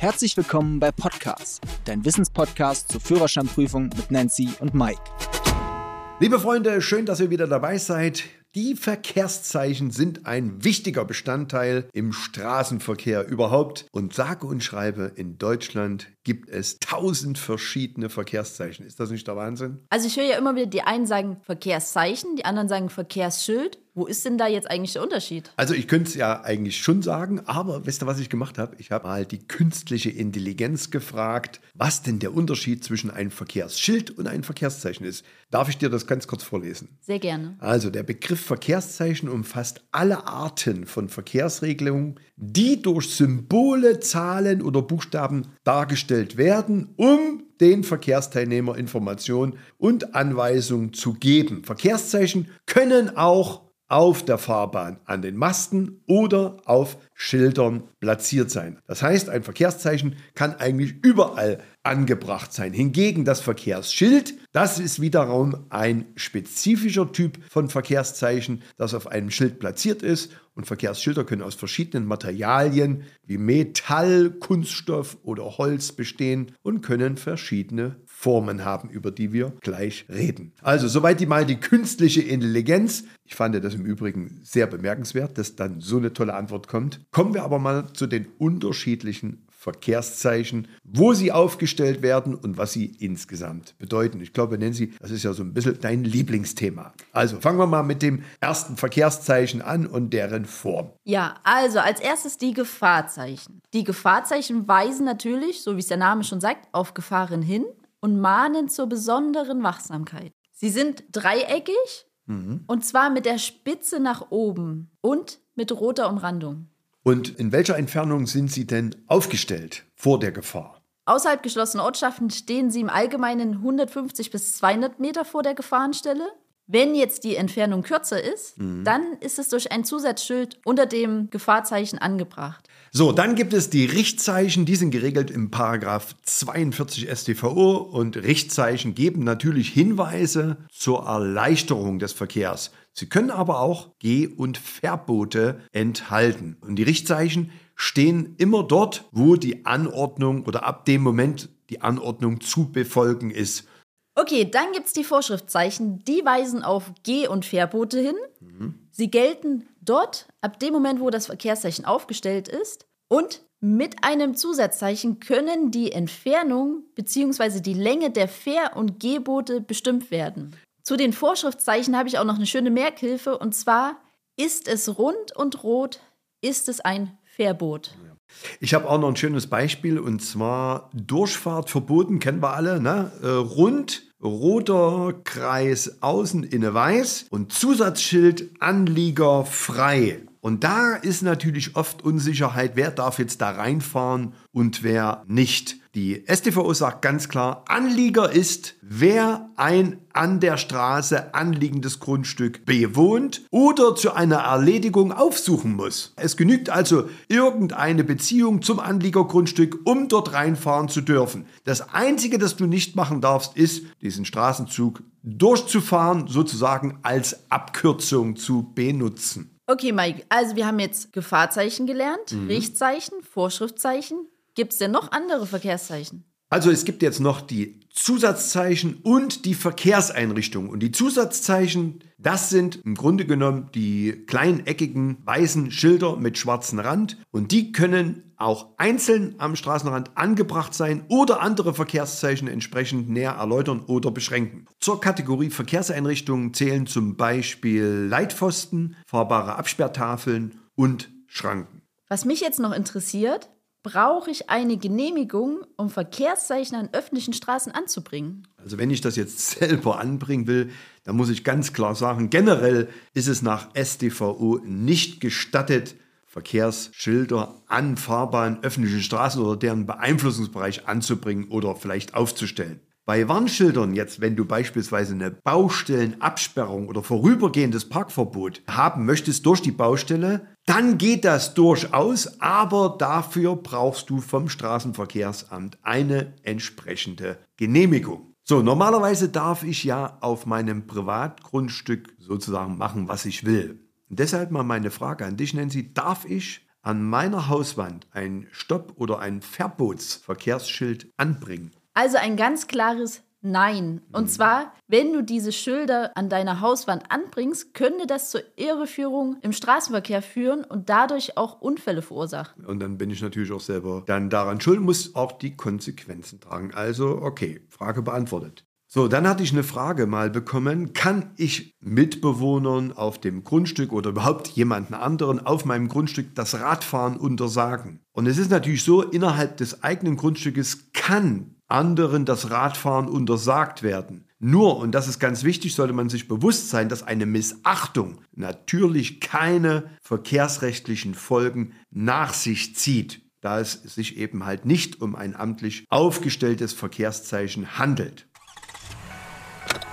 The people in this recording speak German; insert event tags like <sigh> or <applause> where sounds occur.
Herzlich willkommen bei Podcast, dein Wissenspodcast zur Führerscheinprüfung mit Nancy und Mike. Liebe Freunde, schön, dass ihr wieder dabei seid. Die Verkehrszeichen sind ein wichtiger Bestandteil im Straßenverkehr überhaupt. Und sage und schreibe, in Deutschland gibt es tausend verschiedene Verkehrszeichen. Ist das nicht der Wahnsinn? Also ich höre ja immer wieder, die einen sagen Verkehrszeichen, die anderen sagen Verkehrsschild. Wo ist denn da jetzt eigentlich der Unterschied? Also ich könnte es ja eigentlich schon sagen, aber wisst ihr, was ich gemacht habe? Ich habe mal die künstliche Intelligenz gefragt, was denn der Unterschied zwischen einem Verkehrsschild und einem Verkehrszeichen ist. Darf ich dir das ganz kurz vorlesen? Sehr gerne. Also der Begriff Verkehrszeichen umfasst alle Arten von Verkehrsregelungen, die durch Symbole, Zahlen oder Buchstaben dargestellt werden, um den Verkehrsteilnehmer Informationen und Anweisungen zu geben. Verkehrszeichen können auch auf der Fahrbahn, an den Masten oder auf Schildern platziert sein. Das heißt, ein Verkehrszeichen kann eigentlich überall angebracht sein. Hingegen das Verkehrsschild, das ist wiederum ein spezifischer Typ von Verkehrszeichen, das auf einem Schild platziert ist. Und Verkehrsschilder können aus verschiedenen Materialien wie Metall, Kunststoff oder Holz bestehen und können verschiedene Formen haben, über die wir gleich reden. Also soweit die mal die künstliche Intelligenz. Ich fand das im Übrigen sehr bemerkenswert, dass dann so eine tolle Antwort kommt. Kommen wir aber mal zu den unterschiedlichen Verkehrszeichen, wo sie aufgestellt werden und was sie insgesamt bedeuten. Ich glaube, Nancy, das ist ja so ein bisschen dein Lieblingsthema. Also fangen wir mal mit dem ersten Verkehrszeichen an und deren Form. Ja, also als erstes die Gefahrzeichen. Die Gefahrzeichen weisen natürlich, so wie es der Name schon sagt, auf Gefahren hin und mahnen zur besonderen Wachsamkeit. Sie sind dreieckig mhm. und zwar mit der Spitze nach oben und mit roter Umrandung. Und in welcher Entfernung sind sie denn aufgestellt vor der Gefahr? Außerhalb geschlossener Ortschaften stehen sie im Allgemeinen 150 bis 200 Meter vor der Gefahrenstelle. Wenn jetzt die Entfernung kürzer ist, mhm. dann ist es durch ein Zusatzschild unter dem Gefahrzeichen angebracht. So, dann gibt es die Richtzeichen, die sind geregelt im Paragraph 42 StVO und Richtzeichen geben natürlich Hinweise zur Erleichterung des Verkehrs. Sie können aber auch Geh- und Verbote enthalten. Und die Richtzeichen stehen immer dort, wo die Anordnung oder ab dem Moment die Anordnung zu befolgen ist. Okay, dann gibt es die Vorschriftzeichen, die weisen auf Geh- und Verbote hin. Mhm. Sie gelten dort ab dem Moment, wo das Verkehrszeichen aufgestellt ist. Und mit einem Zusatzzeichen können die Entfernung bzw. die Länge der Fähr- und Gehboote bestimmt werden. Zu den Vorschriftzeichen habe ich auch noch eine schöne Merkhilfe und zwar ist es rund und rot, ist es ein Fährboot. Ich habe auch noch ein schönes Beispiel und zwar Durchfahrt verboten, kennen wir alle, ne? Äh, rund roter Kreis außen inne weiß und Zusatzschild Anlieger frei. Und da ist natürlich oft Unsicherheit, wer darf jetzt da reinfahren und wer nicht. Die StVO sagt ganz klar, Anlieger ist, wer ein an der Straße anliegendes Grundstück bewohnt oder zu einer Erledigung aufsuchen muss. Es genügt also irgendeine Beziehung zum Anliegergrundstück, um dort reinfahren zu dürfen. Das Einzige, das du nicht machen darfst, ist, diesen Straßenzug durchzufahren, sozusagen als Abkürzung zu benutzen. Okay, Mike, also wir haben jetzt Gefahrzeichen gelernt, mhm. Richtzeichen, Vorschriftzeichen, Gibt es denn noch andere Verkehrszeichen? Also es gibt jetzt noch die Zusatzzeichen und die Verkehrseinrichtungen. Und die Zusatzzeichen, das sind im Grunde genommen die kleinen eckigen weißen Schilder mit schwarzem Rand. Und die können auch einzeln am Straßenrand angebracht sein oder andere Verkehrszeichen entsprechend näher erläutern oder beschränken. Zur Kategorie Verkehrseinrichtungen zählen zum Beispiel Leitpfosten, fahrbare Absperrtafeln und Schranken. Was mich jetzt noch interessiert, brauche ich eine Genehmigung, um Verkehrszeichen an öffentlichen Straßen anzubringen? Also wenn ich das jetzt <laughs> selber anbringen will, dann muss ich ganz klar sagen, generell ist es nach StVO nicht gestattet, Verkehrsschilder an Fahrbahnen, öffentlichen Straßen oder deren Beeinflussungsbereich anzubringen oder vielleicht aufzustellen. Bei Warnschildern jetzt, wenn du beispielsweise eine Baustellenabsperrung oder vorübergehendes Parkverbot haben möchtest durch die Baustelle, dann geht das durchaus, aber dafür brauchst du vom Straßenverkehrsamt eine entsprechende Genehmigung. So, normalerweise darf ich ja auf meinem Privatgrundstück sozusagen machen, was ich will. Und deshalb mal meine Frage an dich, Nancy, darf ich an meiner Hauswand ein Stopp- oder ein Verbotsverkehrsschild anbringen? Also ein ganz klares Nein. Und zwar, wenn du diese Schilder an deiner Hauswand anbringst, könnte das zur Irreführung im Straßenverkehr führen und dadurch auch Unfälle verursachen. Und dann bin ich natürlich auch selber dann daran schuld, muss auch die Konsequenzen tragen. Also, okay, Frage beantwortet. So, dann hatte ich eine Frage mal bekommen. Kann ich Mitbewohnern auf dem Grundstück oder überhaupt jemanden anderen auf meinem Grundstück das Radfahren untersagen? Und es ist natürlich so, innerhalb des eigenen Grundstückes kann anderen das Radfahren untersagt werden. Nur, und das ist ganz wichtig, sollte man sich bewusst sein, dass eine Missachtung natürlich keine verkehrsrechtlichen Folgen nach sich zieht, da es sich eben halt nicht um ein amtlich aufgestelltes Verkehrszeichen handelt.